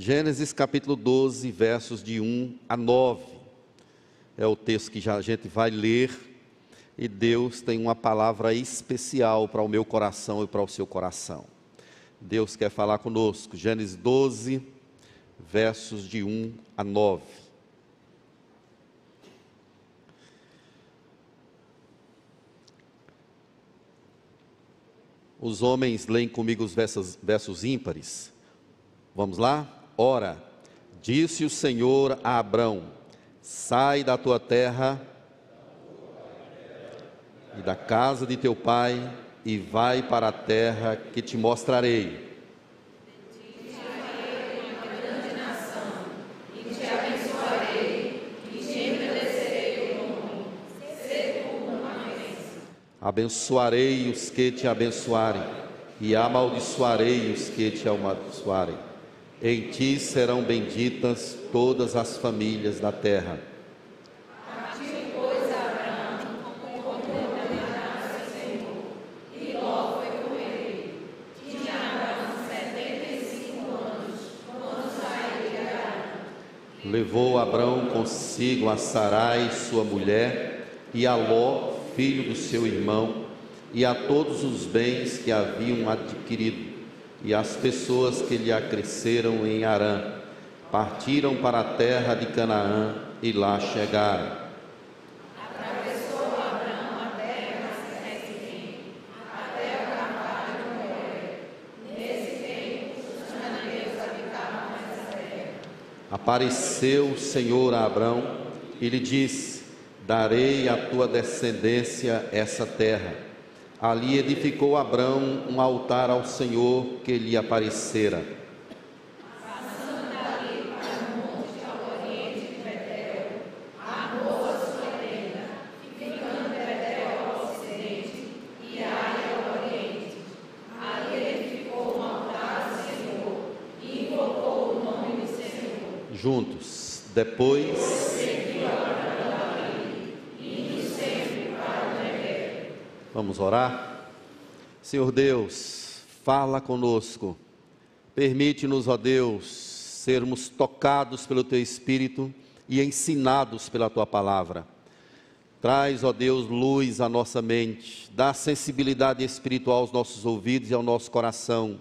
Gênesis capítulo 12, versos de 1 a 9. É o texto que já a gente vai ler e Deus tem uma palavra especial para o meu coração e para o seu coração. Deus quer falar conosco. Gênesis 12, versos de 1 a 9. Os homens leem comigo os versos, versos ímpares. Vamos lá? Ora, disse o Senhor a Abrão: Sai da tua terra e da casa de teu pai e vai para a terra que te mostrarei. Abençoarei os que te abençoarem, e amaldiçoarei os que te amaldiçoarem. Em ti serão benditas todas as famílias da terra. Levou Abraão consigo a Sarai, sua mulher, e a Ló, filho do seu irmão, e a todos os bens que haviam adquirido e as pessoas que lhe acresceram em Arã partiram para a terra de Canaã e lá chegaram. Apareceu o Senhor a Abraão e lhe disse: Darei à tua descendência essa terra Ali edificou Abraão um altar ao Senhor que lhe aparecera. Juntos. Depois Vamos orar? Senhor Deus, fala conosco. Permite-nos, ó Deus, sermos tocados pelo teu espírito e ensinados pela tua palavra. Traz, ó Deus, luz à nossa mente, dá sensibilidade espiritual aos nossos ouvidos e ao nosso coração,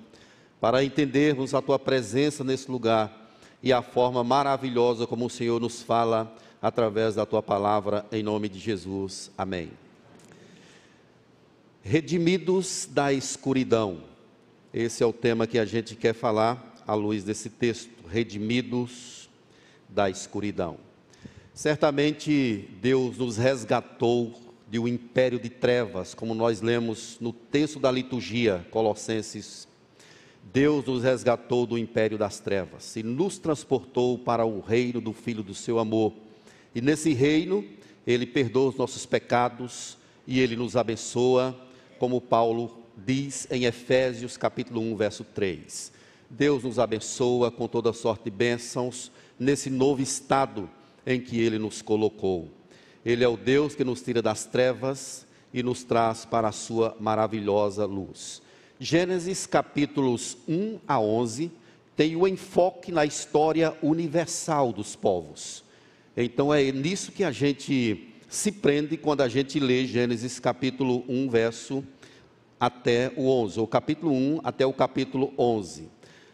para entendermos a tua presença nesse lugar e a forma maravilhosa como o Senhor nos fala através da tua palavra, em nome de Jesus. Amém. Redimidos da escuridão. Esse é o tema que a gente quer falar à luz desse texto. Redimidos da escuridão. Certamente Deus nos resgatou de um império de trevas, como nós lemos no texto da liturgia, Colossenses. Deus nos resgatou do império das trevas e nos transportou para o reino do Filho do seu amor. E nesse reino, Ele perdoa os nossos pecados e Ele nos abençoa como Paulo diz em Efésios capítulo 1, verso 3. Deus nos abençoa com toda sorte de bênçãos nesse novo estado em que Ele nos colocou. Ele é o Deus que nos tira das trevas e nos traz para a sua maravilhosa luz. Gênesis capítulos 1 a 11 tem o enfoque na história universal dos povos. Então é nisso que a gente se prende quando a gente lê Gênesis capítulo 1, verso até o 11, o capítulo 1 até o capítulo 11.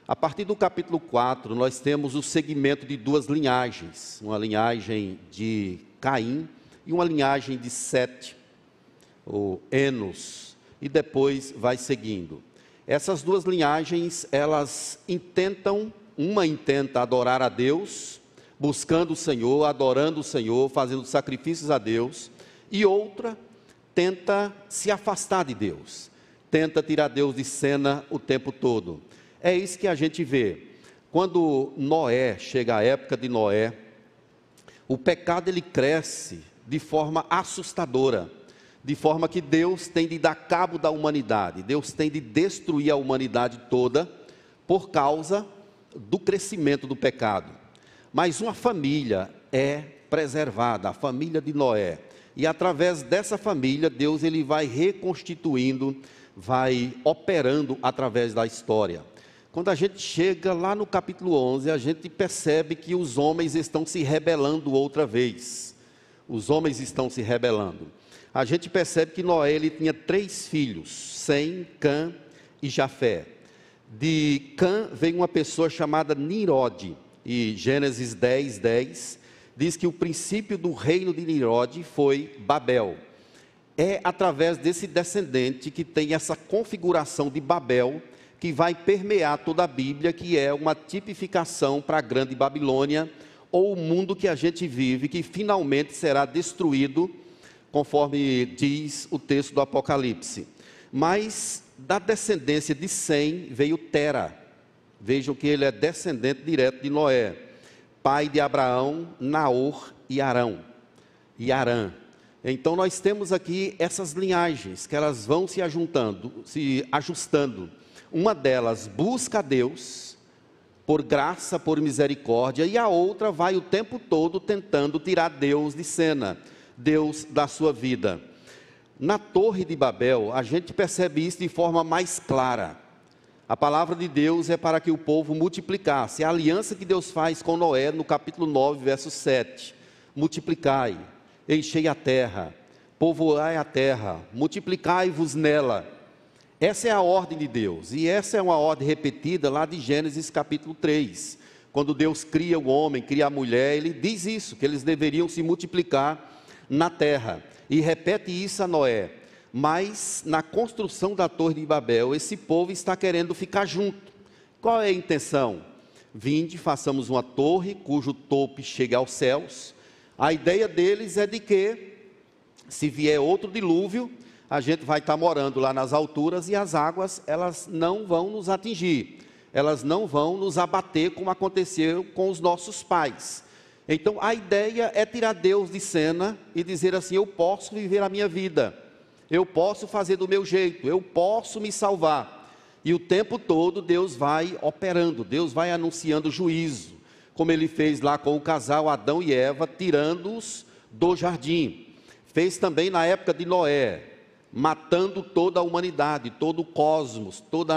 A partir do capítulo 4, nós temos o segmento de duas linhagens, uma linhagem de Caim e uma linhagem de Sete, ou Enos, e depois vai seguindo. Essas duas linhagens, elas intentam, uma intenta adorar a Deus, buscando o Senhor, adorando o Senhor, fazendo sacrifícios a Deus, e outra tenta se afastar de Deus, tenta tirar Deus de cena o tempo todo. É isso que a gente vê. Quando Noé chega à época de Noé, o pecado ele cresce de forma assustadora, de forma que Deus tem de dar cabo da humanidade, Deus tem de destruir a humanidade toda por causa do crescimento do pecado. Mas uma família é preservada, a família de Noé. E através dessa família, Deus ele vai reconstituindo, vai operando através da história. quando a gente chega lá no capítulo 11, a gente percebe que os homens estão se rebelando outra vez. Os homens estão se rebelando. A gente percebe que Noé ele tinha três filhos, Sem, Cã e Jafé. De Cã veio uma pessoa chamada Nirode, e Gênesis 10, 10 diz que o princípio do reino de Nirode foi Babel. É através desse descendente que tem essa configuração de Babel que vai permear toda a Bíblia, que é uma tipificação para a grande Babilônia, ou o mundo que a gente vive, que finalmente será destruído, conforme diz o texto do Apocalipse. Mas da descendência de Sem veio Tera. Vejam que ele é descendente direto de Noé, pai de Abraão, Naor e Arão. E Arã. Então nós temos aqui essas linhagens que elas vão se ajuntando, se ajustando uma delas busca a Deus por graça, por misericórdia, e a outra vai o tempo todo tentando tirar Deus de cena, Deus da sua vida. Na Torre de Babel, a gente percebe isso de forma mais clara. A palavra de Deus é para que o povo multiplicasse. A aliança que Deus faz com Noé no capítulo 9, verso 7. Multiplicai, enchei a terra, povoai a terra, multiplicai-vos nela essa é a ordem de Deus, e essa é uma ordem repetida lá de Gênesis capítulo 3. Quando Deus cria o homem, cria a mulher, ele diz isso, que eles deveriam se multiplicar na terra. E repete isso a Noé. Mas na construção da Torre de Babel, esse povo está querendo ficar junto. Qual é a intenção? Vinde, façamos uma torre cujo topo chegue aos céus. A ideia deles é de que, se vier outro dilúvio, a gente vai estar morando lá nas alturas e as águas, elas não vão nos atingir, elas não vão nos abater como aconteceu com os nossos pais. Então a ideia é tirar Deus de cena e dizer assim: eu posso viver a minha vida, eu posso fazer do meu jeito, eu posso me salvar. E o tempo todo Deus vai operando, Deus vai anunciando juízo, como ele fez lá com o casal Adão e Eva, tirando-os do jardim. Fez também na época de Noé, matando toda a humanidade, todo o cosmos, todo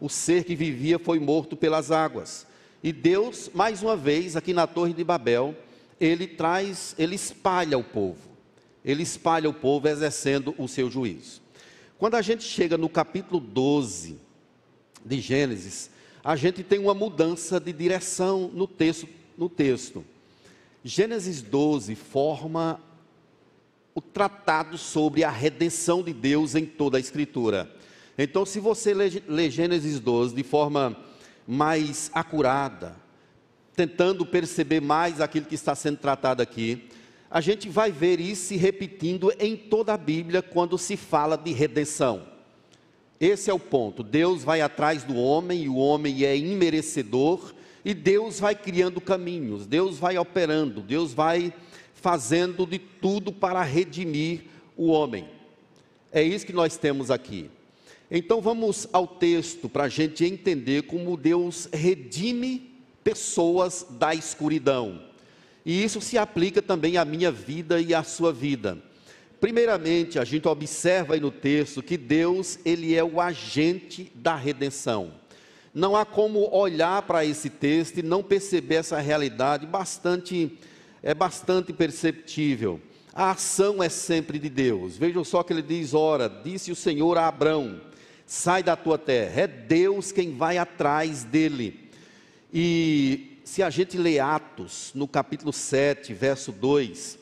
o ser que vivia foi morto pelas águas. E Deus, mais uma vez, aqui na Torre de Babel, ele traz, ele espalha o povo. Ele espalha o povo exercendo o seu juízo. Quando a gente chega no capítulo 12 de Gênesis, a gente tem uma mudança de direção no texto. No texto. Gênesis 12 forma o tratado sobre a redenção de Deus em toda a Escritura. Então, se você lê, Gênesis 12 de forma mais acurada, tentando perceber mais aquilo que está sendo tratado aqui, a gente vai ver isso se repetindo em toda a Bíblia quando se fala de redenção. Esse é o ponto. Deus vai atrás do homem e o homem é imerecedor e Deus vai criando caminhos, Deus vai operando, Deus vai fazendo de tudo para redimir o homem. É isso que nós temos aqui. Então vamos ao texto para a gente entender como Deus redime pessoas da escuridão. E isso se aplica também à minha vida e à sua vida. Primeiramente, a gente observa aí no texto que Deus, ele é o agente da redenção. Não há como olhar para esse texto e não perceber essa realidade bastante é bastante perceptível. A ação é sempre de Deus. Vejam só que ele diz: Ora, disse o Senhor a Abrão: sai da tua terra. É Deus quem vai atrás dele. E se a gente lê Atos, no capítulo 7, verso 2,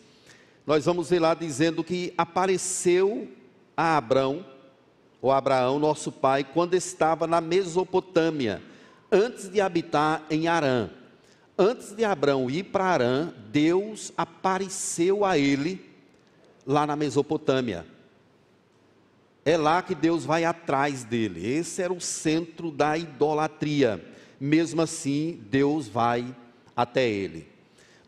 nós vamos ver lá dizendo que apareceu a Abrão, ou Abraão, nosso pai, quando estava na Mesopotâmia, antes de habitar em Arã antes de Abraão ir para Arã, Deus apareceu a ele lá na Mesopotâmia. É lá que Deus vai atrás dele. Esse era o centro da idolatria. Mesmo assim, Deus vai até ele.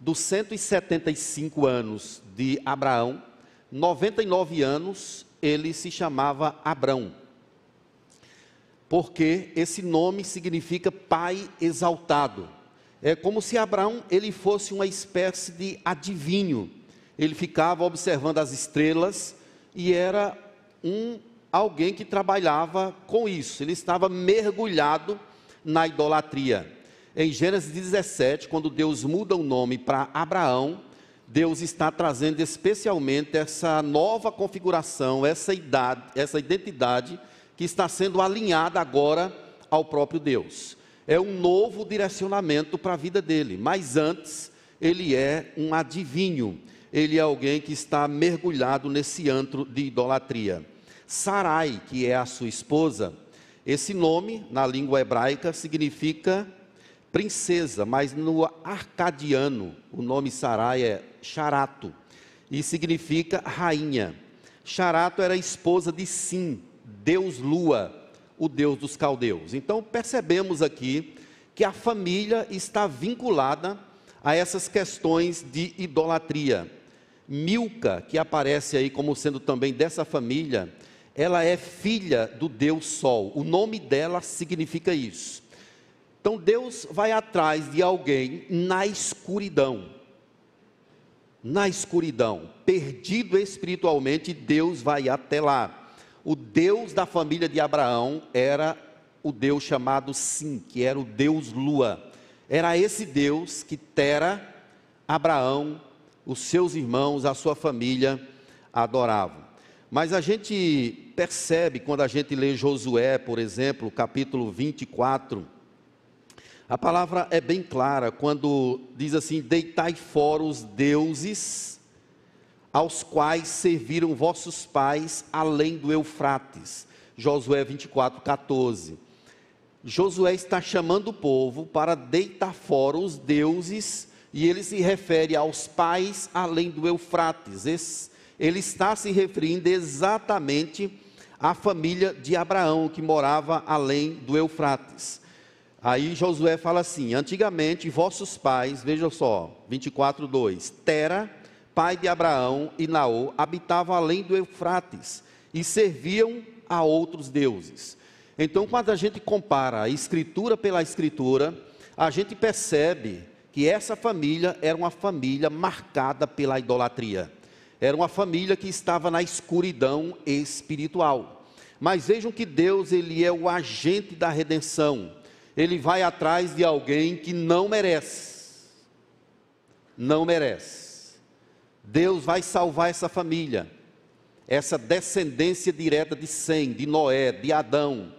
Dos 175 anos de Abraão, 99 anos ele se chamava Abrão. Porque esse nome significa pai exaltado. É como se Abraão ele fosse uma espécie de adivinho. Ele ficava observando as estrelas e era um alguém que trabalhava com isso. Ele estava mergulhado na idolatria. Em Gênesis 17, quando Deus muda o nome para Abraão, Deus está trazendo especialmente essa nova configuração, essa idade, essa identidade que está sendo alinhada agora ao próprio Deus. É um novo direcionamento para a vida dele, mas antes ele é um adivinho, ele é alguém que está mergulhado nesse antro de idolatria. Sarai, que é a sua esposa, esse nome na língua hebraica significa princesa, mas no arcadiano o nome Sarai é Charato e significa rainha. Charato era esposa de Sim, Deus Lua, o Deus dos caldeus. Então percebemos aqui que a família está vinculada a essas questões de idolatria. Milca, que aparece aí como sendo também dessa família, ela é filha do Deus Sol. O nome dela significa isso. Então Deus vai atrás de alguém na escuridão. Na escuridão, perdido espiritualmente, Deus vai até lá o Deus da família de Abraão era o Deus chamado Sim, que era o Deus Lua. Era esse Deus que Tera, Abraão, os seus irmãos, a sua família adoravam. Mas a gente percebe quando a gente lê Josué, por exemplo, capítulo 24, a palavra é bem clara quando diz assim: Deitai fora os deuses aos quais serviram vossos pais além do Eufrates. Josué 24, 14. Josué está chamando o povo para deitar fora os deuses, e ele se refere aos pais além do Eufrates. Ele está se referindo exatamente à família de Abraão, que morava além do Eufrates. Aí Josué fala assim: antigamente vossos pais, vejam só, 24, 2, Tera, pai de Abraão e Naô, habitavam além do Eufrates e serviam a outros deuses. Então, quando a gente compara a escritura pela escritura, a gente percebe que essa família era uma família marcada pela idolatria. Era uma família que estava na escuridão espiritual. Mas vejam que Deus, ele é o agente da redenção. Ele vai atrás de alguém que não merece. Não merece Deus vai salvar essa família, essa descendência direta de Sem, de Noé, de Adão.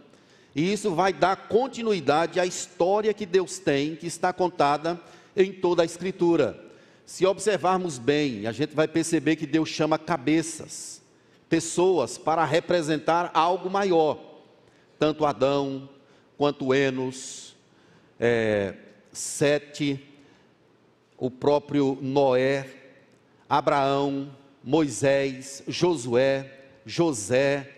E isso vai dar continuidade à história que Deus tem, que está contada em toda a Escritura. Se observarmos bem, a gente vai perceber que Deus chama cabeças, pessoas para representar algo maior. Tanto Adão, quanto Enos, é, Sete, o próprio Noé, Abraão, Moisés, Josué, José.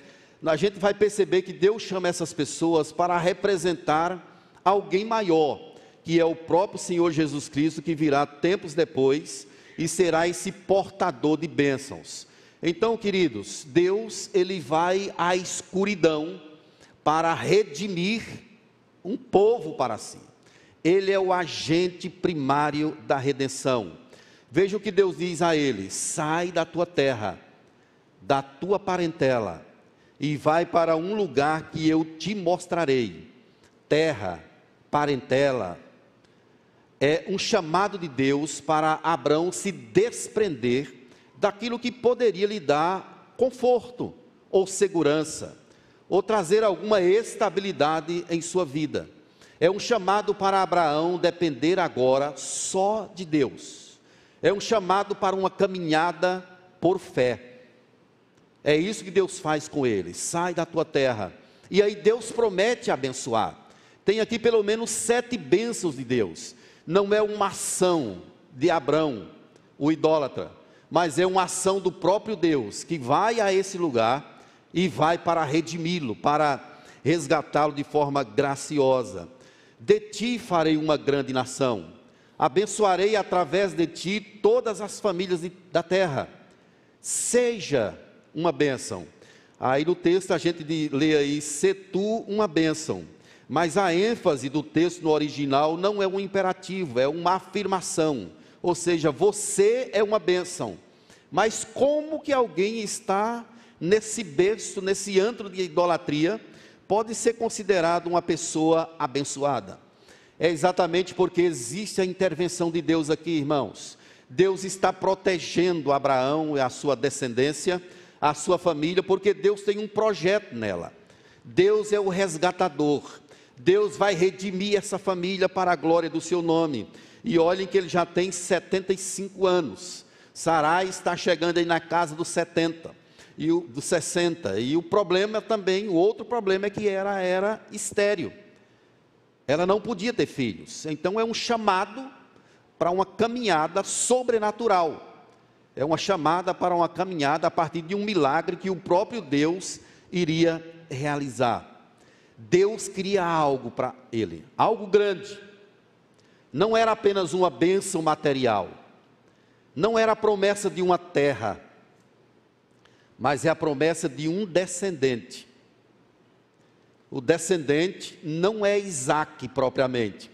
A gente vai perceber que Deus chama essas pessoas para representar alguém maior, que é o próprio Senhor Jesus Cristo, que virá tempos depois e será esse portador de bênçãos. Então, queridos, Deus ele vai à escuridão para redimir um povo para si. Ele é o agente primário da redenção. Veja o que Deus diz a ele: sai da tua terra, da tua parentela, e vai para um lugar que eu te mostrarei. Terra, parentela, é um chamado de Deus para Abraão se desprender daquilo que poderia lhe dar conforto ou segurança, ou trazer alguma estabilidade em sua vida. É um chamado para Abraão depender agora só de Deus é um chamado para uma caminhada por fé. É isso que Deus faz com ele. Sai da tua terra. E aí Deus promete abençoar. Tem aqui pelo menos sete bênçãos de Deus. Não é uma ação de Abraão, o idólatra, mas é uma ação do próprio Deus que vai a esse lugar e vai para redimi-lo, para resgatá-lo de forma graciosa. De ti farei uma grande nação abençoarei através de ti todas as famílias da terra. Seja uma bênção. Aí no texto a gente lê aí, se tu uma bênção. Mas a ênfase do texto no original não é um imperativo, é uma afirmação. Ou seja, você é uma bênção. Mas como que alguém está nesse berço, nesse antro de idolatria, pode ser considerado uma pessoa abençoada. É exatamente porque existe a intervenção de Deus aqui, irmãos. Deus está protegendo Abraão e a sua descendência, a sua família, porque Deus tem um projeto nela. Deus é o resgatador. Deus vai redimir essa família para a glória do seu nome. E olhem que ele já tem 75 anos. Sarai está chegando aí na casa dos 70 e o dos 60. E o problema também, o outro problema é que ela era estéril. Ela não podia ter filhos. Então é um chamado para uma caminhada sobrenatural. É uma chamada para uma caminhada a partir de um milagre que o próprio Deus iria realizar. Deus queria algo para ele, algo grande. Não era apenas uma bênção material, não era a promessa de uma terra, mas é a promessa de um descendente o descendente não é Isaac propriamente.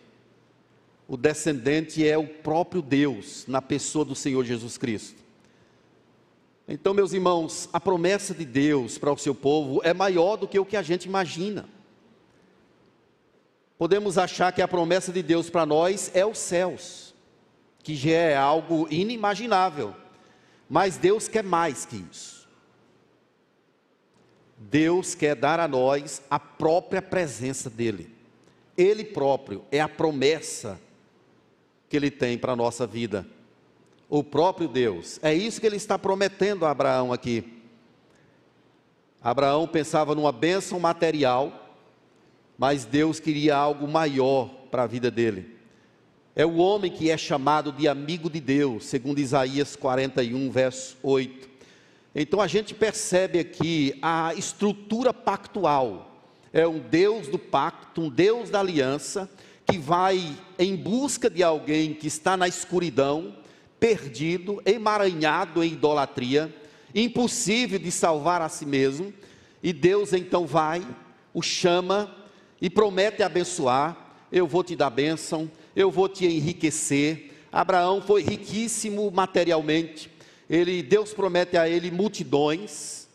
O descendente é o próprio Deus, na pessoa do Senhor Jesus Cristo. Então, meus irmãos, a promessa de Deus para o seu povo é maior do que o que a gente imagina. Podemos achar que a promessa de Deus para nós é os céus, que já é algo inimaginável, mas Deus quer mais que isso. Deus quer dar a nós a própria presença dEle. Ele próprio é a promessa que Ele tem para a nossa vida. O próprio Deus. É isso que Ele está prometendo a Abraão aqui. Abraão pensava numa bênção material, mas Deus queria algo maior para a vida dele. É o homem que é chamado de amigo de Deus, segundo Isaías 41, verso 8. Então a gente percebe aqui a estrutura pactual. É um Deus do pacto, um Deus da aliança, que vai em busca de alguém que está na escuridão, perdido, emaranhado em idolatria, impossível de salvar a si mesmo, e Deus então vai, o chama e promete abençoar. Eu vou te dar bênção, eu vou te enriquecer. Abraão foi riquíssimo materialmente, ele, Deus promete a ele multidões,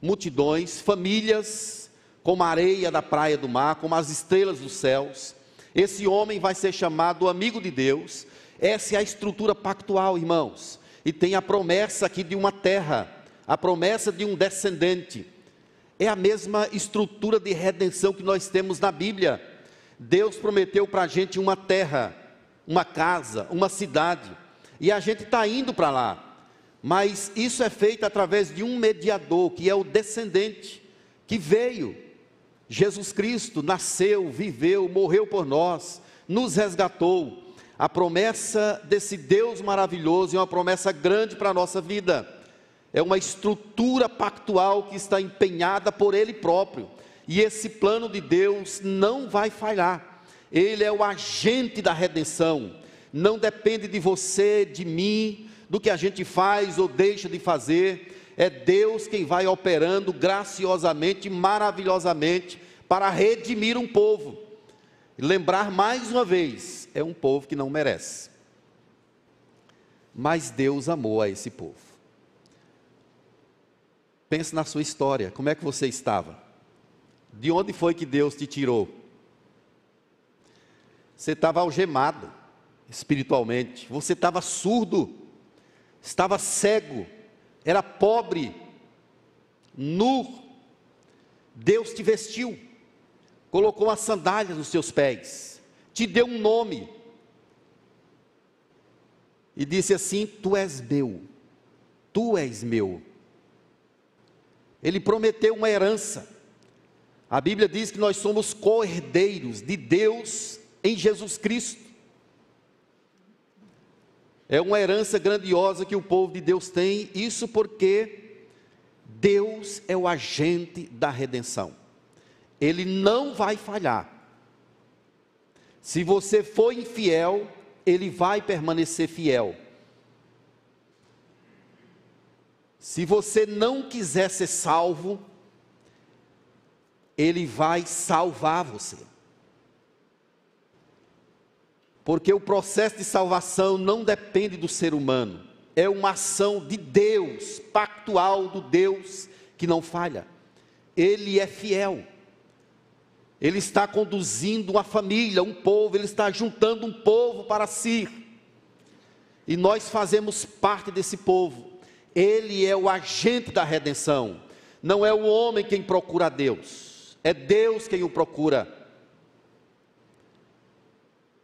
multidões, famílias, como a areia da praia do mar, como as estrelas dos céus. Esse homem vai ser chamado amigo de Deus. Essa é a estrutura pactual, irmãos. E tem a promessa aqui de uma terra, a promessa de um descendente. É a mesma estrutura de redenção que nós temos na Bíblia. Deus prometeu para a gente uma terra, uma casa, uma cidade, e a gente está indo para lá mas isso é feito através de um mediador, que é o descendente, que veio. Jesus Cristo nasceu, viveu, morreu por nós, nos resgatou. A promessa desse Deus maravilhoso é uma promessa grande para a nossa vida. É uma estrutura pactual que está empenhada por Ele próprio. E esse plano de Deus não vai falhar. Ele é o agente da redenção. Não depende de você, de mim, do que a gente faz ou deixa de fazer, é Deus quem vai operando graciosamente, maravilhosamente, para redimir um povo. lembrar mais uma vez, é um povo que não merece. Mas Deus amou a esse povo. Pense na sua história, como é que você estava? De onde foi que Deus te tirou? Você estava algemado espiritualmente, você estava surdo. Estava cego, era pobre, nu. Deus te vestiu, colocou as sandálias nos seus pés, te deu um nome. E disse assim: Tu és meu, tu és meu. Ele prometeu uma herança. A Bíblia diz que nós somos co-herdeiros de Deus em Jesus Cristo. É uma herança grandiosa que o povo de Deus tem, isso porque Deus é o agente da redenção. Ele não vai falhar. Se você for infiel, ele vai permanecer fiel. Se você não quiser ser salvo, ele vai salvar você. Porque o processo de salvação não depende do ser humano, é uma ação de Deus, pactual do Deus que não falha. Ele é fiel. Ele está conduzindo uma família, um povo, ele está juntando um povo para si. E nós fazemos parte desse povo. Ele é o agente da redenção. Não é o homem quem procura Deus, é Deus quem o procura.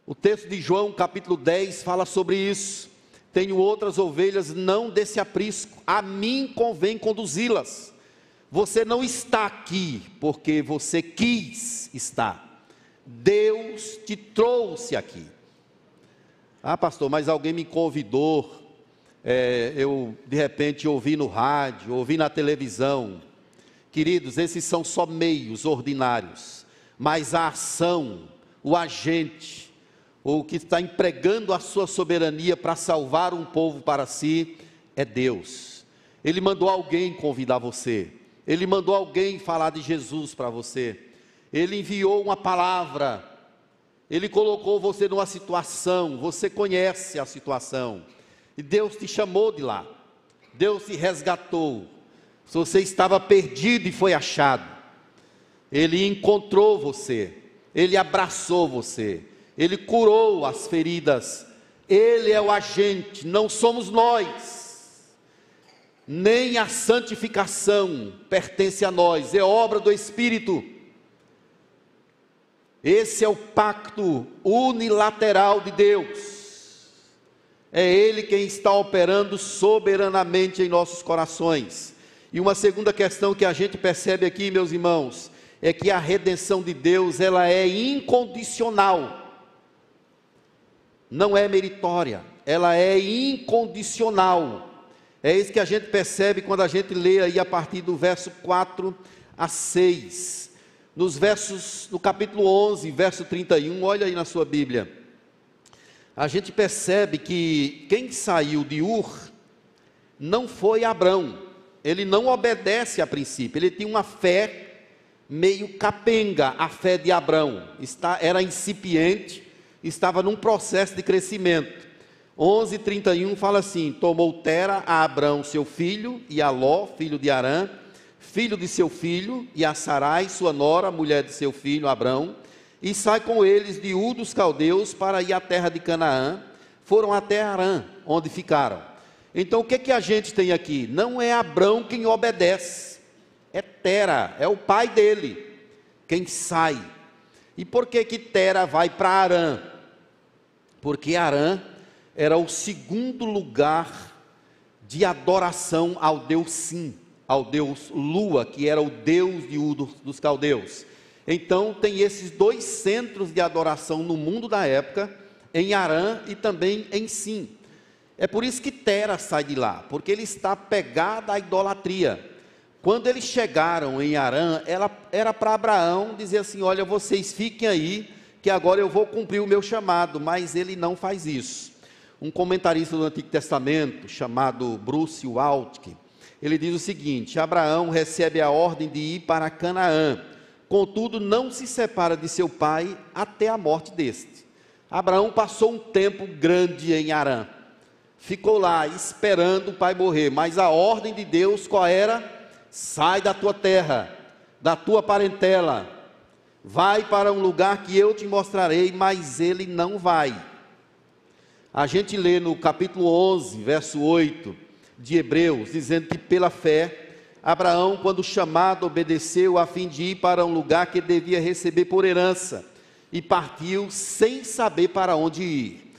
O texto de João, capítulo 10, fala sobre isso. Tenho outras ovelhas, não desse aprisco, a mim convém conduzi-las. Você não está aqui porque você quis estar. Deus te trouxe aqui. Ah, pastor, mas alguém me convidou. É, eu de repente ouvi no rádio, ouvi na televisão. Queridos, esses são só meios ordinários, mas a ação, o agente, ou que está empregando a sua soberania para salvar um povo para si, é Deus. Ele mandou alguém convidar você, ele mandou alguém falar de Jesus para você, ele enviou uma palavra, ele colocou você numa situação, você conhece a situação, e Deus te chamou de lá, Deus te resgatou. Se você estava perdido e foi achado, Ele encontrou você, Ele abraçou você, Ele curou as feridas, Ele é o agente, não somos nós, nem a santificação pertence a nós, é obra do Espírito. Esse é o pacto unilateral de Deus. É Ele quem está operando soberanamente em nossos corações. E uma segunda questão que a gente percebe aqui, meus irmãos, é que a redenção de Deus, ela é incondicional. Não é meritória, ela é incondicional. É isso que a gente percebe quando a gente lê aí a partir do verso 4 a 6. Nos versos, no capítulo 11, verso 31, olha aí na sua Bíblia. A gente percebe que quem saiu de Ur não foi Abrão, ele não obedece a princípio, ele tinha uma fé meio capenga, a fé de Abraão, está, era incipiente, estava num processo de crescimento. 11:31 fala assim: Tomou Tera a Abrão seu filho e a Ló, filho de Arã, filho de seu filho, e a Sarai, sua nora, mulher de seu filho Abrão, e sai com eles de U dos caldeus para ir à terra de Canaã. Foram até Arã, onde ficaram. Então o que, que a gente tem aqui? Não é Abrão quem obedece, é Tera, é o pai dele, quem sai. E por que que Tera vai para Arã? Porque Arã era o segundo lugar de adoração ao Deus Sim, ao Deus Lua, que era o Deus de U dos caldeus. Então tem esses dois centros de adoração no mundo da época, em Arã e também em Sim. É por isso que Tera sai de lá, porque ele está pegado à idolatria. Quando eles chegaram em Arã, ela, era para Abraão dizer assim: Olha, vocês fiquem aí, que agora eu vou cumprir o meu chamado, mas ele não faz isso. Um comentarista do Antigo Testamento, chamado Bruce Waltke, ele diz o seguinte: Abraão recebe a ordem de ir para Canaã, contudo, não se separa de seu pai até a morte deste. Abraão passou um tempo grande em Arã ficou lá esperando o pai morrer, mas a ordem de Deus qual era? Sai da tua terra, da tua parentela, vai para um lugar que eu te mostrarei, mas ele não vai. A gente lê no capítulo 11, verso 8 de Hebreus, dizendo que pela fé, Abraão, quando chamado, obedeceu a fim de ir para um lugar que devia receber por herança, e partiu sem saber para onde ir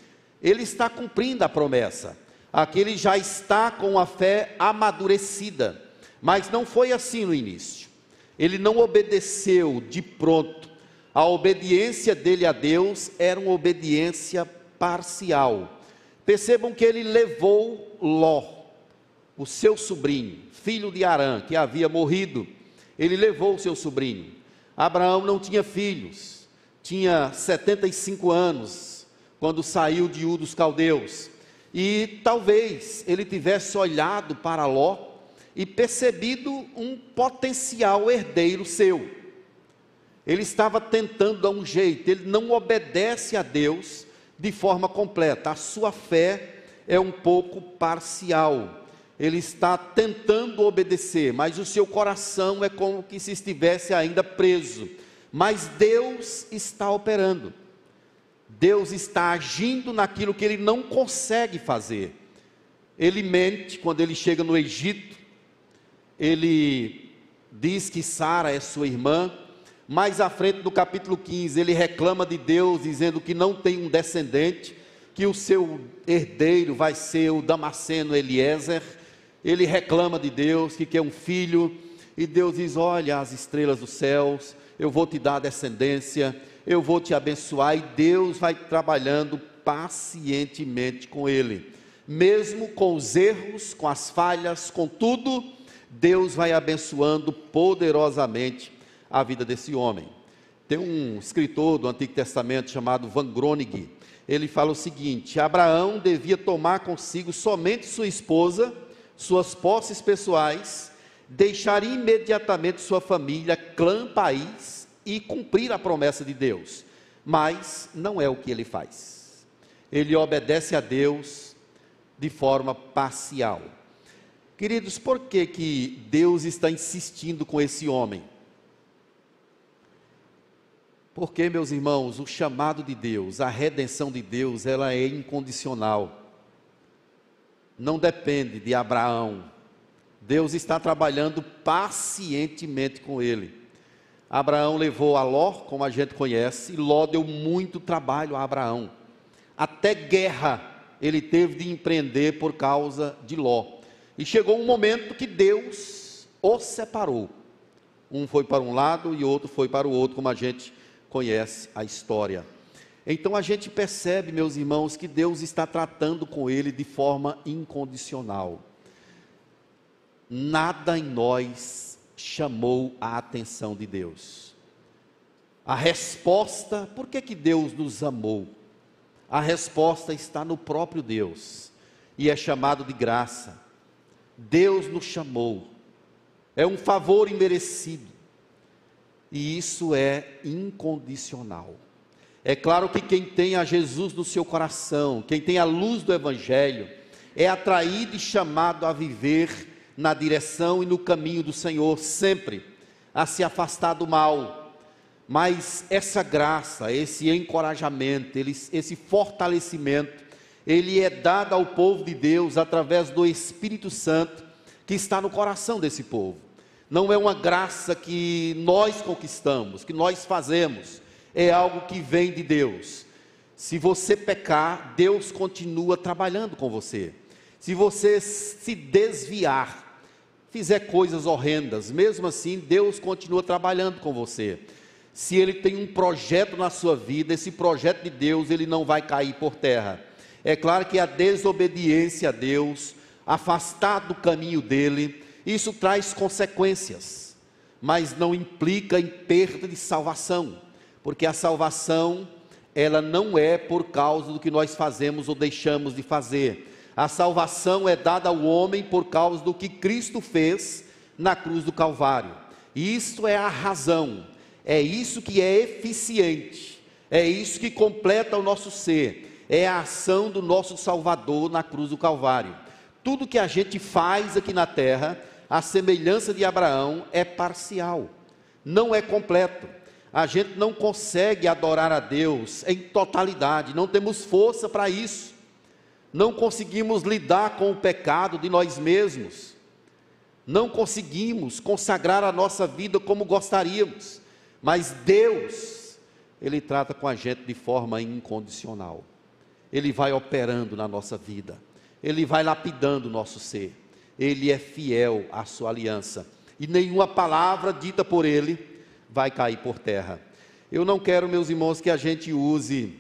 ele está cumprindo a promessa. Aqui ele já está com a fé amadurecida. Mas não foi assim no início. Ele não obedeceu de pronto. A obediência dele a Deus era uma obediência parcial. Percebam que ele levou Ló, o seu sobrinho, filho de Arã, que havia morrido. Ele levou seu sobrinho. Abraão não tinha filhos, tinha 75 anos, quando saiu de U dos caldeus. E talvez ele tivesse olhado para Ló e percebido um potencial herdeiro seu. Ele estava tentando dar um jeito, ele não obedece a Deus de forma completa, a sua fé é um pouco parcial. Ele está tentando obedecer, mas o seu coração é como que se estivesse ainda preso. Mas Deus está operando. Deus está agindo naquilo que ele não consegue fazer. Ele mente quando ele chega no Egito, ele diz que Sara é sua irmã. Mais à frente, no capítulo 15, ele reclama de Deus, dizendo que não tem um descendente, que o seu herdeiro vai ser o Damasceno Eliezer. Ele reclama de Deus que quer um filho, e Deus diz: Olha as estrelas dos céus, eu vou te dar descendência, eu vou te abençoar, e Deus vai trabalhando pacientemente com ele, mesmo com os erros, com as falhas, com tudo, Deus vai abençoando poderosamente a vida desse homem. Tem um escritor do Antigo Testamento chamado Van Groningen, ele fala o seguinte: Abraão devia tomar consigo somente sua esposa, suas posses pessoais, deixar imediatamente sua família, clã, país e cumprir a promessa de Deus. Mas não é o que ele faz. Ele obedece a Deus de forma parcial. Queridos, por que, que Deus está insistindo com esse homem? Porque, meus irmãos, o chamado de Deus, a redenção de Deus, ela é incondicional. Não depende de Abraão. Deus está trabalhando pacientemente com ele. Abraão levou a Ló, como a gente conhece, e Ló deu muito trabalho a Abraão. Até guerra ele teve de empreender por causa de Ló. E chegou um momento que Deus os separou. Um foi para um lado e outro foi para o outro, como a gente conhece a história. Então a gente percebe, meus irmãos, que Deus está tratando com ele de forma incondicional. Nada em nós chamou a atenção de Deus. A resposta, por que, que Deus nos amou? A resposta está no próprio Deus e é chamado de graça. Deus nos chamou, é um favor imerecido e isso é incondicional. É claro que quem tem a Jesus no seu coração, quem tem a luz do Evangelho, é atraído e chamado a viver na direção e no caminho do Senhor, sempre, a se afastar do mal. Mas essa graça, esse encorajamento, esse fortalecimento, ele é dado ao povo de Deus através do Espírito Santo que está no coração desse povo não é uma graça que nós conquistamos, que nós fazemos, é algo que vem de Deus. Se você pecar, Deus continua trabalhando com você. Se você se desviar, fizer coisas horrendas, mesmo assim, Deus continua trabalhando com você. Se ele tem um projeto na sua vida, esse projeto de Deus, ele não vai cair por terra. É claro que a desobediência a Deus, afastar do caminho dele, isso traz consequências, mas não implica em perda de salvação, porque a salvação, ela não é por causa do que nós fazemos ou deixamos de fazer. A salvação é dada ao homem por causa do que Cristo fez na cruz do Calvário. Isso é a razão, é isso que é eficiente, é isso que completa o nosso ser, é a ação do nosso Salvador na cruz do Calvário. Tudo que a gente faz aqui na terra a semelhança de Abraão, é parcial, não é completo. A gente não consegue adorar a Deus em totalidade, não temos força para isso. Não conseguimos lidar com o pecado de nós mesmos. Não conseguimos consagrar a nossa vida como gostaríamos. Mas Deus, Ele trata com a gente de forma incondicional. Ele vai operando na nossa vida. Ele vai lapidando o nosso ser ele é fiel à sua aliança, e nenhuma palavra dita por ele vai cair por terra. Eu não quero, meus irmãos, que a gente use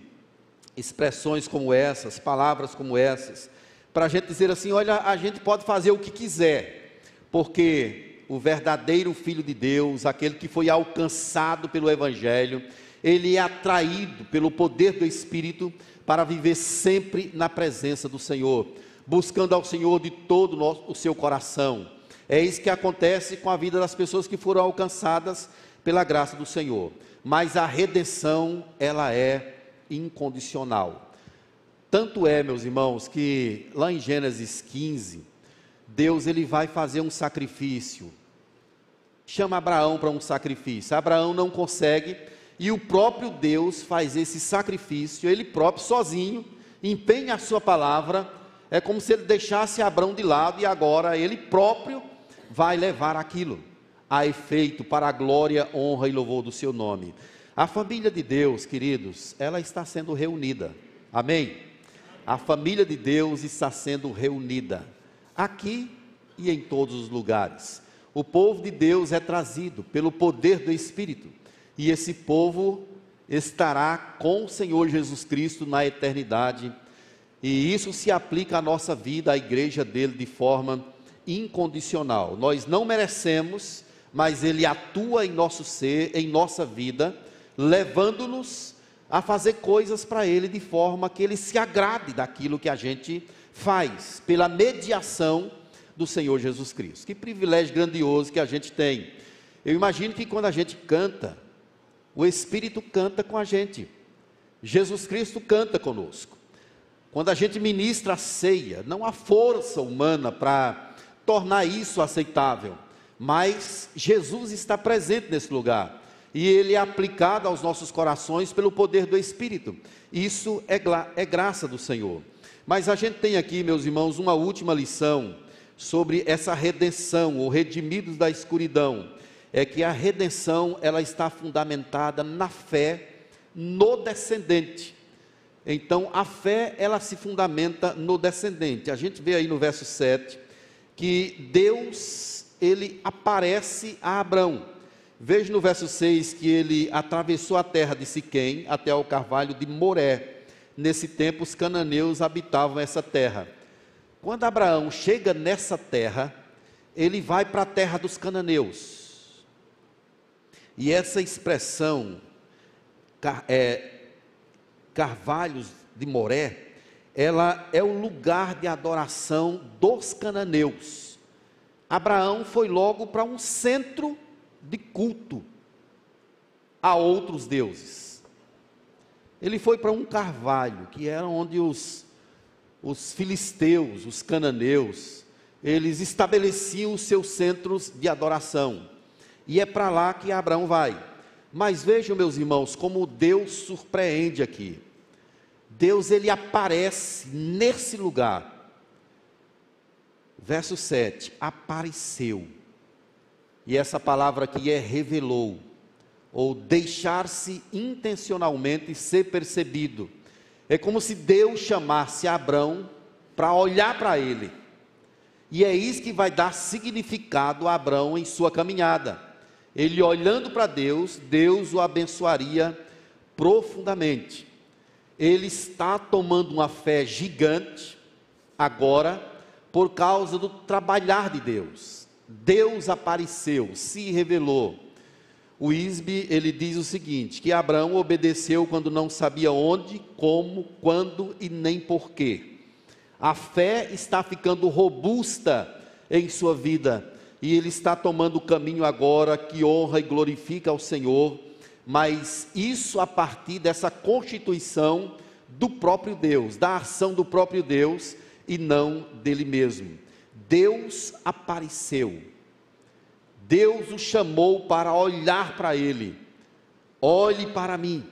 expressões como essas, palavras como essas, para a gente dizer assim: olha, a gente pode fazer o que quiser, porque o verdadeiro Filho de Deus, aquele que foi alcançado pelo Evangelho, ele é atraído pelo poder do Espírito para viver sempre na presença do Senhor buscando ao Senhor de todo o seu coração. É isso que acontece com a vida das pessoas que foram alcançadas pela graça do Senhor. Mas a redenção, ela é incondicional. Tanto é, meus irmãos, que lá em Gênesis 15, Deus ele vai fazer um sacrifício chama Abraão para um sacrifício. Abraão não consegue e o próprio Deus faz esse sacrifício, ele próprio, sozinho, empenha a sua palavra. É como se ele deixasse Abraão de lado e agora ele próprio vai levar aquilo a efeito para a glória, honra e louvor do seu nome. A família de Deus, queridos, ela está sendo reunida. Amém? A família de Deus está sendo reunida aqui e em todos os lugares. O povo de Deus é trazido pelo poder do Espírito, e esse povo estará com o Senhor Jesus Cristo na eternidade. E isso se aplica à nossa vida, à igreja dele, de forma incondicional. Nós não merecemos, mas ele atua em nosso ser, em nossa vida levando-nos a fazer coisas para Ele de forma que Ele se agrade daquilo que a gente faz, pela mediação do Senhor Jesus Cristo. Que privilégio grandioso que a gente tem. Eu imagino que quando a gente canta, o Espírito canta com a gente, Jesus Cristo canta conosco. Quando a gente ministra a ceia, não há força humana para tornar isso aceitável, mas Jesus está presente nesse lugar e ele é aplicado aos nossos corações pelo poder do Espírito. Isso é, é graça do Senhor. Mas a gente tem aqui, meus irmãos, uma última lição sobre essa redenção, ou redimidos da escuridão. É que a redenção ela está fundamentada na fé no descendente. Então, a fé ela se fundamenta no descendente. A gente vê aí no verso 7 que Deus ele aparece a Abraão. Veja no verso 6 que ele atravessou a terra de Siquém até o carvalho de Moré. Nesse tempo, os cananeus habitavam essa terra. Quando Abraão chega nessa terra, ele vai para a terra dos cananeus. E essa expressão, é, carvalhos de Moré, ela é o lugar de adoração dos cananeus. Abraão foi logo para um centro de culto a outros deuses. Ele foi para um carvalho, que era onde os, os filisteus, os cananeus, eles estabeleciam os seus centros de adoração. E é para lá que Abraão vai. Mas vejam, meus irmãos, como Deus surpreende aqui. Deus ele aparece nesse lugar. Verso 7: apareceu. E essa palavra aqui é revelou, ou deixar-se intencionalmente ser percebido. É como se Deus chamasse Abraão para olhar para ele. E é isso que vai dar significado a Abraão em sua caminhada. Ele olhando para Deus, Deus o abençoaria profundamente. Ele está tomando uma fé gigante agora por causa do trabalhar de Deus. Deus apareceu, se revelou. O Isbe, ele diz o seguinte, que Abraão obedeceu quando não sabia onde, como, quando e nem porquê. A fé está ficando robusta em sua vida e ele está tomando o caminho agora que honra e glorifica ao Senhor, mas isso a partir dessa constituição do próprio Deus, da ação do próprio Deus e não dele mesmo. Deus apareceu. Deus o chamou para olhar para ele. Olhe para mim.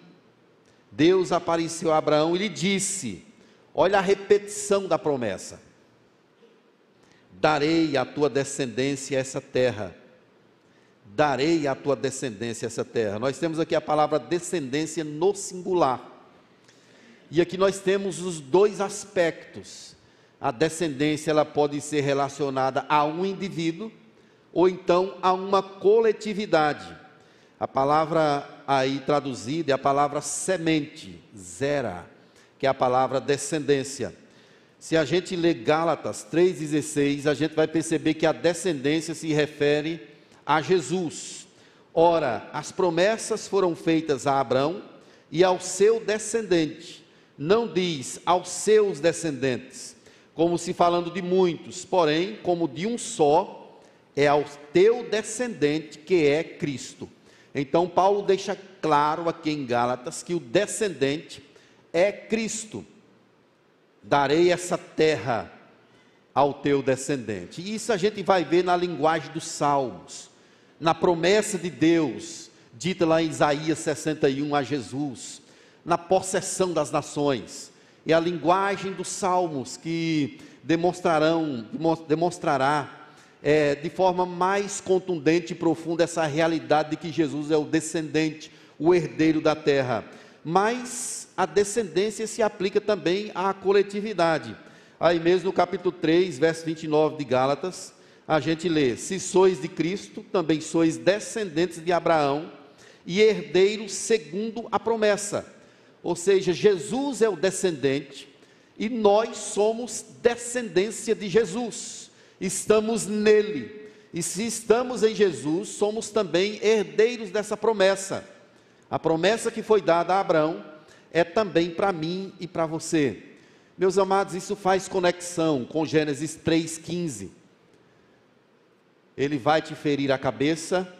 Deus apareceu a Abraão e lhe disse: Olha a repetição da promessa. Darei à tua descendência essa terra. Darei à tua descendência essa terra. Nós temos aqui a palavra descendência no singular. E aqui nós temos os dois aspectos a descendência ela pode ser relacionada a um indivíduo ou então a uma coletividade. A palavra aí traduzida é a palavra semente, zera, que é a palavra descendência. Se a gente ler Gálatas 3,16, a gente vai perceber que a descendência se refere a Jesus. Ora, as promessas foram feitas a Abraão e ao seu descendente, não diz aos seus descendentes como se falando de muitos, porém, como de um só, é ao teu descendente que é Cristo. Então, Paulo deixa claro aqui em Gálatas que o descendente é Cristo. Darei essa terra ao teu descendente. E isso a gente vai ver na linguagem dos Salmos. na promessa de Deus, dita lá em Isaías 61 a Jesus, na possessão das nações. E a linguagem dos salmos que demonstrarão, demonstrará é, de forma mais contundente e profunda essa realidade de que Jesus é o descendente, o herdeiro da terra. Mas a descendência se aplica também à coletividade. Aí mesmo no capítulo 3, verso 29 de Gálatas, a gente lê: Se sois de Cristo, também sois descendentes de Abraão e herdeiros segundo a promessa. Ou seja, Jesus é o descendente e nós somos descendência de Jesus. Estamos nele. E se estamos em Jesus, somos também herdeiros dessa promessa. A promessa que foi dada a Abraão é também para mim e para você. Meus amados, isso faz conexão com Gênesis 3,15. Ele vai te ferir a cabeça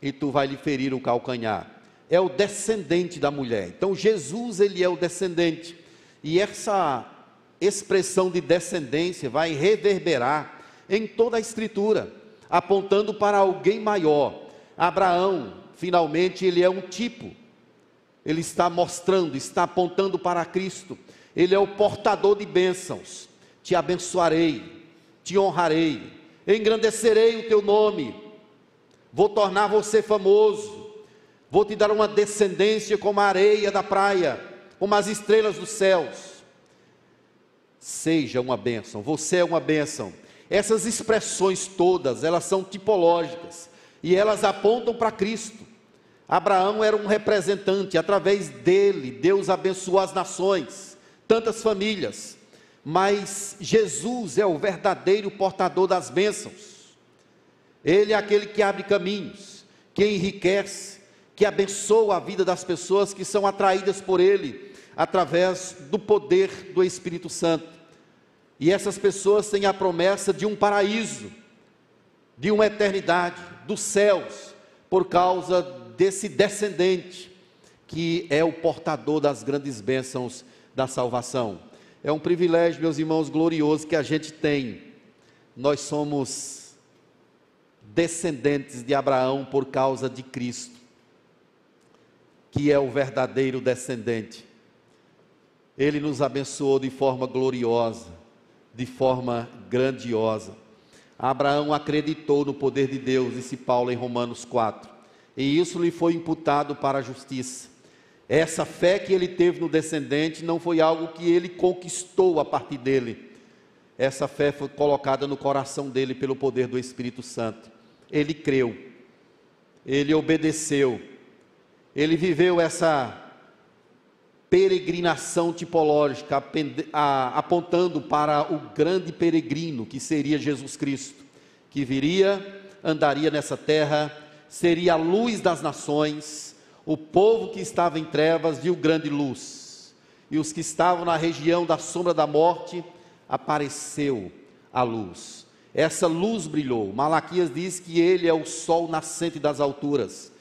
e tu vai lhe ferir o calcanhar. É o descendente da mulher. Então Jesus, ele é o descendente. E essa expressão de descendência vai reverberar em toda a escritura, apontando para alguém maior. Abraão, finalmente, ele é um tipo. Ele está mostrando, está apontando para Cristo. Ele é o portador de bênçãos. Te abençoarei, te honrarei, engrandecerei o teu nome, vou tornar você famoso, vou te dar uma descendência como a areia da praia, como as estrelas dos céus. Seja uma bênção, você é uma bênção. Essas expressões todas, elas são tipológicas e elas apontam para Cristo. Abraão era um representante, através dele, Deus abençoou as nações, tantas famílias mas Jesus é o verdadeiro portador das bênçãos. Ele é aquele que abre caminhos, que enriquece, que abençoa a vida das pessoas que são atraídas por Ele, através do poder do Espírito Santo. E essas pessoas têm a promessa de um paraíso, de uma eternidade, dos céus, por causa desse descendente, que é o portador das grandes bênçãos da salvação. É um privilégio, meus irmãos, glorioso que a gente tem. Nós somos descendentes de Abraão por causa de Cristo, que é o verdadeiro descendente. Ele nos abençoou de forma gloriosa, de forma grandiosa. Abraão acreditou no poder de Deus, disse Paulo em Romanos 4, e isso lhe foi imputado para a justiça. Essa fé que ele teve no descendente não foi algo que ele conquistou a partir dele. Essa fé foi colocada no coração dele pelo poder do Espírito Santo. Ele creu, ele obedeceu, ele viveu essa peregrinação tipológica, apontando para o grande peregrino que seria Jesus Cristo, que viria, andaria nessa terra, seria a luz das nações o povo que estava em trevas viu grande luz, e os que estavam na região da sombra da morte, apareceu a luz. Essa luz brilhou. Malaquias diz que ele é o sol nascente das alturas.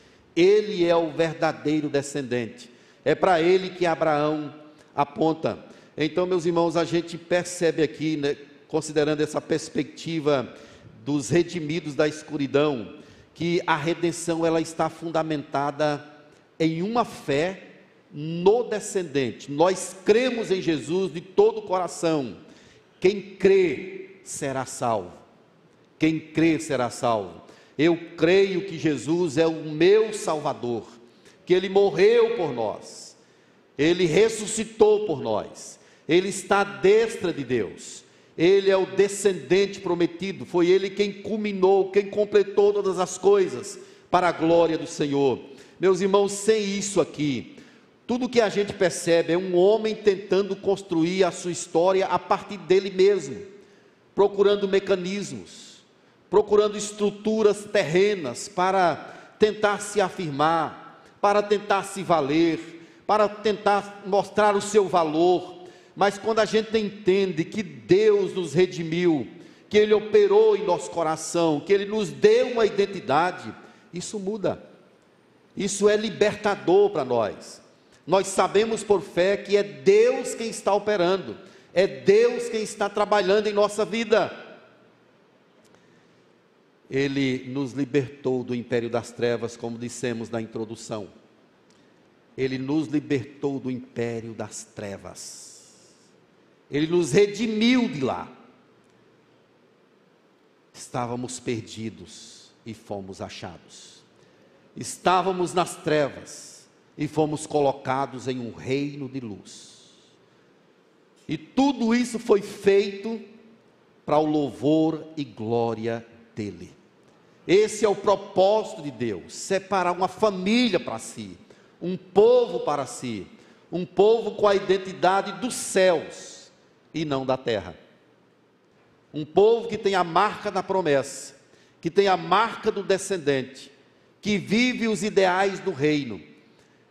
Ele é o verdadeiro descendente. É para ele que Abraão aponta. Então, meus irmãos, a gente percebe aqui, né, considerando essa perspectiva dos redimidos da escuridão, que a redenção ela está fundamentada em uma fé no descendente. Nós cremos em Jesus de todo o coração. Quem crê será salvo. Quem crê será salvo. Eu creio que Jesus é o meu Salvador, que Ele morreu por nós, Ele ressuscitou por nós, Ele está à destra de Deus, Ele é o descendente prometido, foi Ele quem culminou, quem completou todas as coisas para a glória do Senhor. Meus irmãos, sem isso aqui, tudo que a gente percebe é um homem tentando construir a sua história a partir dele mesmo, procurando mecanismos, procurando estruturas terrenas para tentar se afirmar, para tentar se valer, para tentar mostrar o seu valor. Mas quando a gente entende que Deus nos redimiu, que Ele operou em nosso coração, que Ele nos deu uma identidade, isso muda. Isso é libertador para nós. Nós sabemos por fé que é Deus quem está operando, é Deus quem está trabalhando em nossa vida. Ele nos libertou do império das trevas, como dissemos na introdução. Ele nos libertou do império das trevas. Ele nos redimiu de lá. Estávamos perdidos e fomos achados. Estávamos nas trevas e fomos colocados em um reino de luz. E tudo isso foi feito para o louvor e glória dele. Esse é o propósito de Deus: separar uma família para si, um povo para si, um povo com a identidade dos céus e não da terra. Um povo que tem a marca da promessa, que tem a marca do descendente, que vive os ideais do reino.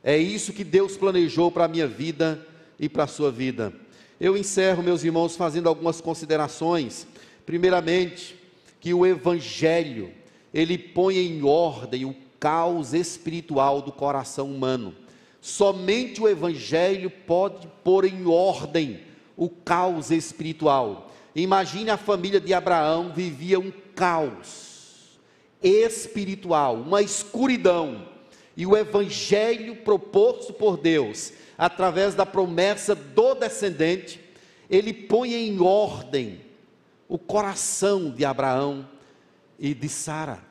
É isso que Deus planejou para a minha vida e para a sua vida. Eu encerro, meus irmãos, fazendo algumas considerações. Primeiramente, que o Evangelho ele põe em ordem o caos espiritual do coração humano. Somente o Evangelho pode pôr em ordem o caos espiritual. Imagine a família de Abraão vivia um caos espiritual, uma escuridão. E o Evangelho proposto por Deus, através da promessa do descendente, ele põe em ordem o coração de Abraão e de Sara.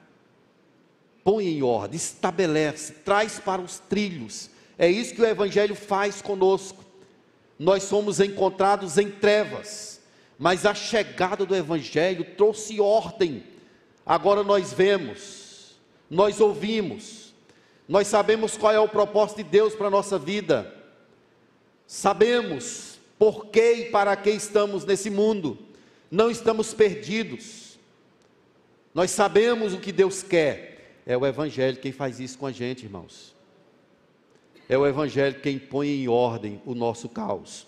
Põe em ordem, estabelece, traz para os trilhos. É isso que o Evangelho faz conosco. Nós somos encontrados em trevas, mas a chegada do Evangelho trouxe ordem. Agora nós vemos, nós ouvimos, nós sabemos qual é o propósito de Deus para a nossa vida, sabemos por que e para que estamos nesse mundo, não estamos perdidos nós sabemos o que Deus quer. É o Evangelho quem faz isso com a gente, irmãos. É o Evangelho quem põe em ordem o nosso caos.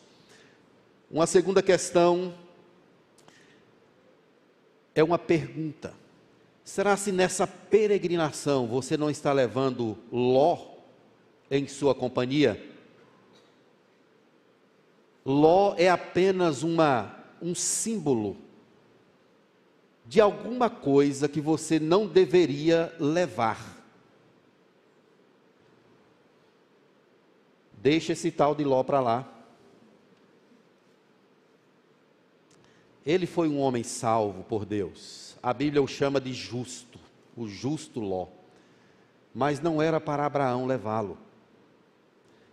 Uma segunda questão é uma pergunta. Será se nessa peregrinação você não está levando Ló em sua companhia? Ló é apenas uma, um símbolo de alguma coisa que você não deveria levar. Deixa esse tal de Ló para lá. Ele foi um homem salvo por Deus. A Bíblia o chama de justo, o justo Ló. Mas não era para Abraão levá-lo.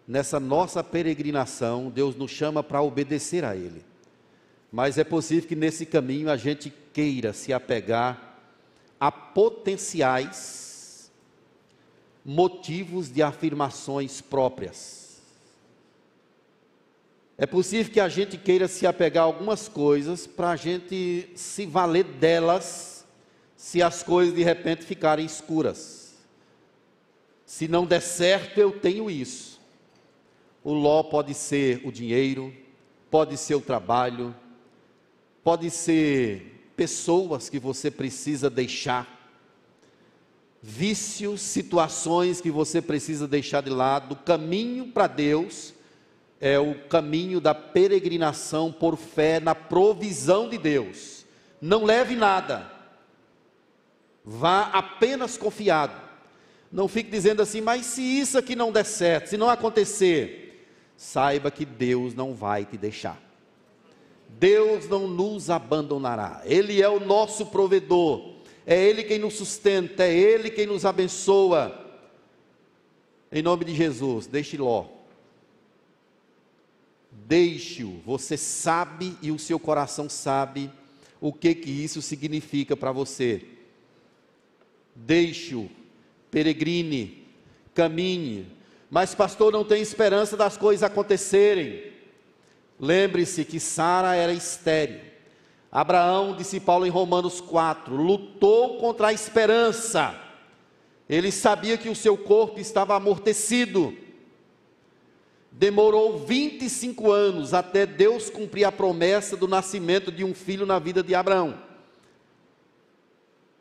Nessa nossa peregrinação, Deus nos chama para obedecer a Ele. Mas é possível que nesse caminho a gente queira se apegar a potenciais motivos de afirmações próprias. É possível que a gente queira se apegar a algumas coisas para a gente se valer delas se as coisas de repente ficarem escuras. Se não der certo, eu tenho isso. O ló pode ser o dinheiro, pode ser o trabalho, pode ser pessoas que você precisa deixar, vícios, situações que você precisa deixar de lado. O caminho para Deus é o caminho da peregrinação por fé na provisão de Deus. Não leve nada, vá apenas confiado. Não fique dizendo assim, mas se isso aqui não der certo, se não acontecer, saiba que Deus não vai te deixar. Deus não nos abandonará, Ele é o nosso provedor, é Ele quem nos sustenta, é Ele quem nos abençoa. Em nome de Jesus, deixe Ló. Deixe-o, você sabe e o seu coração sabe o que que isso significa para você. Deixe-o, peregrine, caminhe. Mas pastor, não tem esperança das coisas acontecerem. Lembre-se que Sara era estéril. Abraão, disse Paulo em Romanos 4, lutou contra a esperança. Ele sabia que o seu corpo estava amortecido. Demorou 25 anos até Deus cumprir a promessa do nascimento de um filho na vida de Abraão.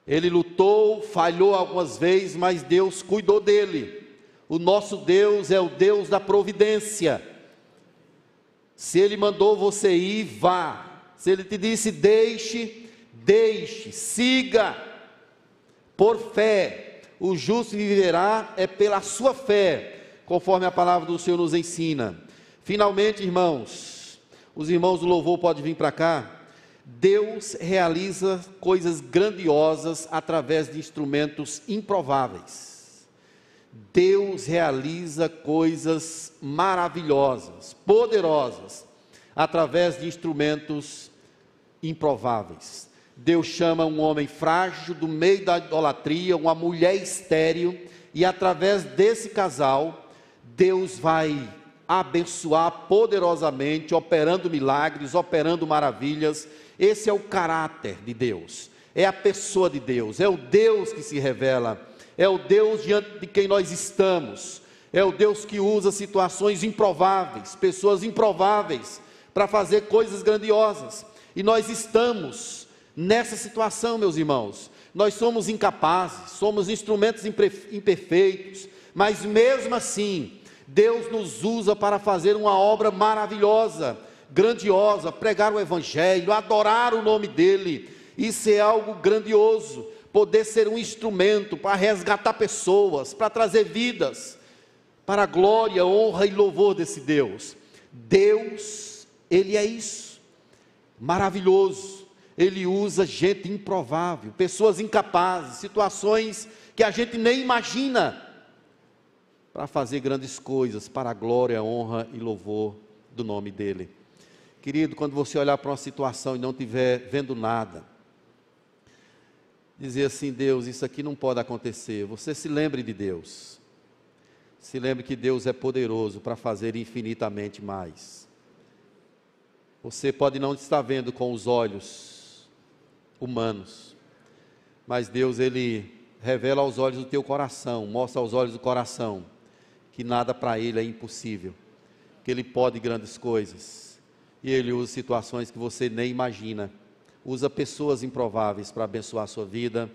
Ele lutou, falhou algumas vezes, mas Deus cuidou dele. O nosso Deus é o Deus da providência. Se ele mandou você ir, vá. Se ele te disse deixe, deixe, siga. Por fé, o justo viverá é pela sua fé, conforme a palavra do Senhor nos ensina. Finalmente, irmãos, os irmãos do louvor podem vir para cá. Deus realiza coisas grandiosas através de instrumentos improváveis. Deus realiza coisas maravilhosas, poderosas, através de instrumentos improváveis. Deus chama um homem frágil do meio da idolatria, uma mulher estéril, e através desse casal, Deus vai abençoar poderosamente, operando milagres, operando maravilhas esse é o caráter de Deus, é a pessoa de Deus, é o Deus que se revela, é o Deus diante de quem nós estamos, é o Deus que usa situações improváveis, pessoas improváveis, para fazer coisas grandiosas. E nós estamos nessa situação, meus irmãos. Nós somos incapazes, somos instrumentos imperfeitos, mas mesmo assim, Deus nos usa para fazer uma obra maravilhosa grandiosa, pregar o Evangelho, adorar o nome dEle, isso é algo grandioso, poder ser um instrumento para resgatar pessoas, para trazer vidas, para a glória, honra e louvor desse Deus. Deus, Ele é isso, maravilhoso, Ele usa gente improvável, pessoas incapazes, situações que a gente nem imagina, para fazer grandes coisas, para a glória, honra e louvor do nome dEle. Querido, quando você olhar para uma situação e não estiver vendo nada, dizer assim: Deus, isso aqui não pode acontecer. Você se lembre de Deus. Se lembre que Deus é poderoso para fazer infinitamente mais. Você pode não estar vendo com os olhos humanos, mas Deus, Ele revela aos olhos do teu coração, mostra aos olhos do coração que nada para Ele é impossível, que Ele pode grandes coisas e Ele usa situações que você nem imagina. Usa pessoas improváveis para abençoar a sua vida,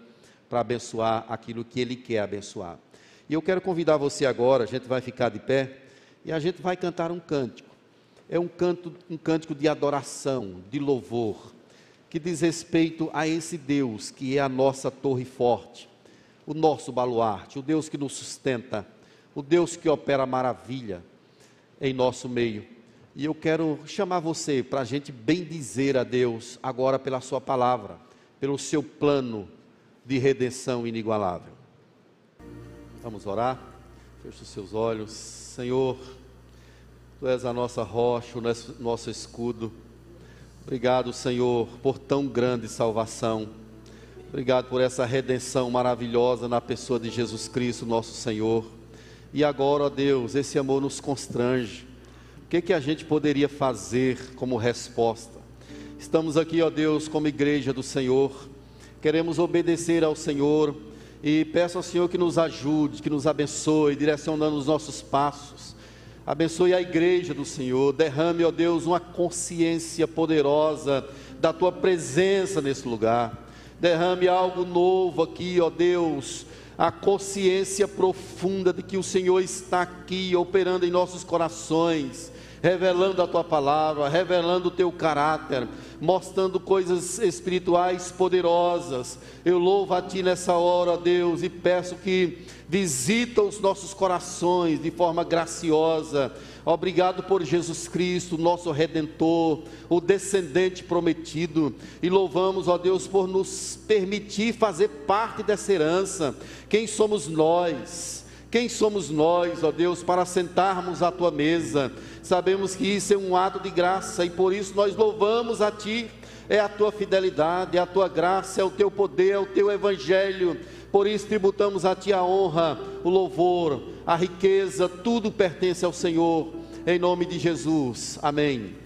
para abençoar aquilo que Ele quer abençoar. E eu quero convidar você agora, a gente vai ficar de pé e a gente vai cantar um cântico. É um canto, um cântico de adoração, de louvor, que diz respeito a esse Deus que é a nossa torre forte, o nosso baluarte, o Deus que nos sustenta, o Deus que opera maravilha em nosso meio. E eu quero chamar você para a gente bendizer a Deus agora pela Sua palavra, pelo seu plano de redenção inigualável. Vamos orar? Feche os seus olhos. Senhor, Tu és a nossa rocha, o nosso escudo. Obrigado, Senhor, por tão grande salvação. Obrigado por essa redenção maravilhosa na pessoa de Jesus Cristo, nosso Senhor. E agora, ó Deus, esse amor nos constrange que, que a gente poderia fazer como resposta? Estamos aqui, ó Deus, como igreja do Senhor, queremos obedecer ao Senhor e peço ao Senhor que nos ajude, que nos abençoe, direcionando os nossos passos. Abençoe a igreja do Senhor, derrame, ó Deus, uma consciência poderosa da tua presença nesse lugar. Derrame algo novo aqui, ó Deus, a consciência profunda de que o Senhor está aqui operando em nossos corações revelando a tua palavra, revelando o teu caráter, mostrando coisas espirituais poderosas. Eu louvo a ti nessa hora, Deus, e peço que visita os nossos corações de forma graciosa. Obrigado por Jesus Cristo, nosso redentor, o descendente prometido, e louvamos, ó Deus, por nos permitir fazer parte dessa herança. Quem somos nós? Quem somos nós, ó Deus, para sentarmos à tua mesa? Sabemos que isso é um ato de graça e por isso nós louvamos a Ti. É a tua fidelidade, é a tua graça, é o teu poder, é o teu evangelho. Por isso tributamos a Ti a honra, o louvor, a riqueza, tudo pertence ao Senhor. Em nome de Jesus. Amém.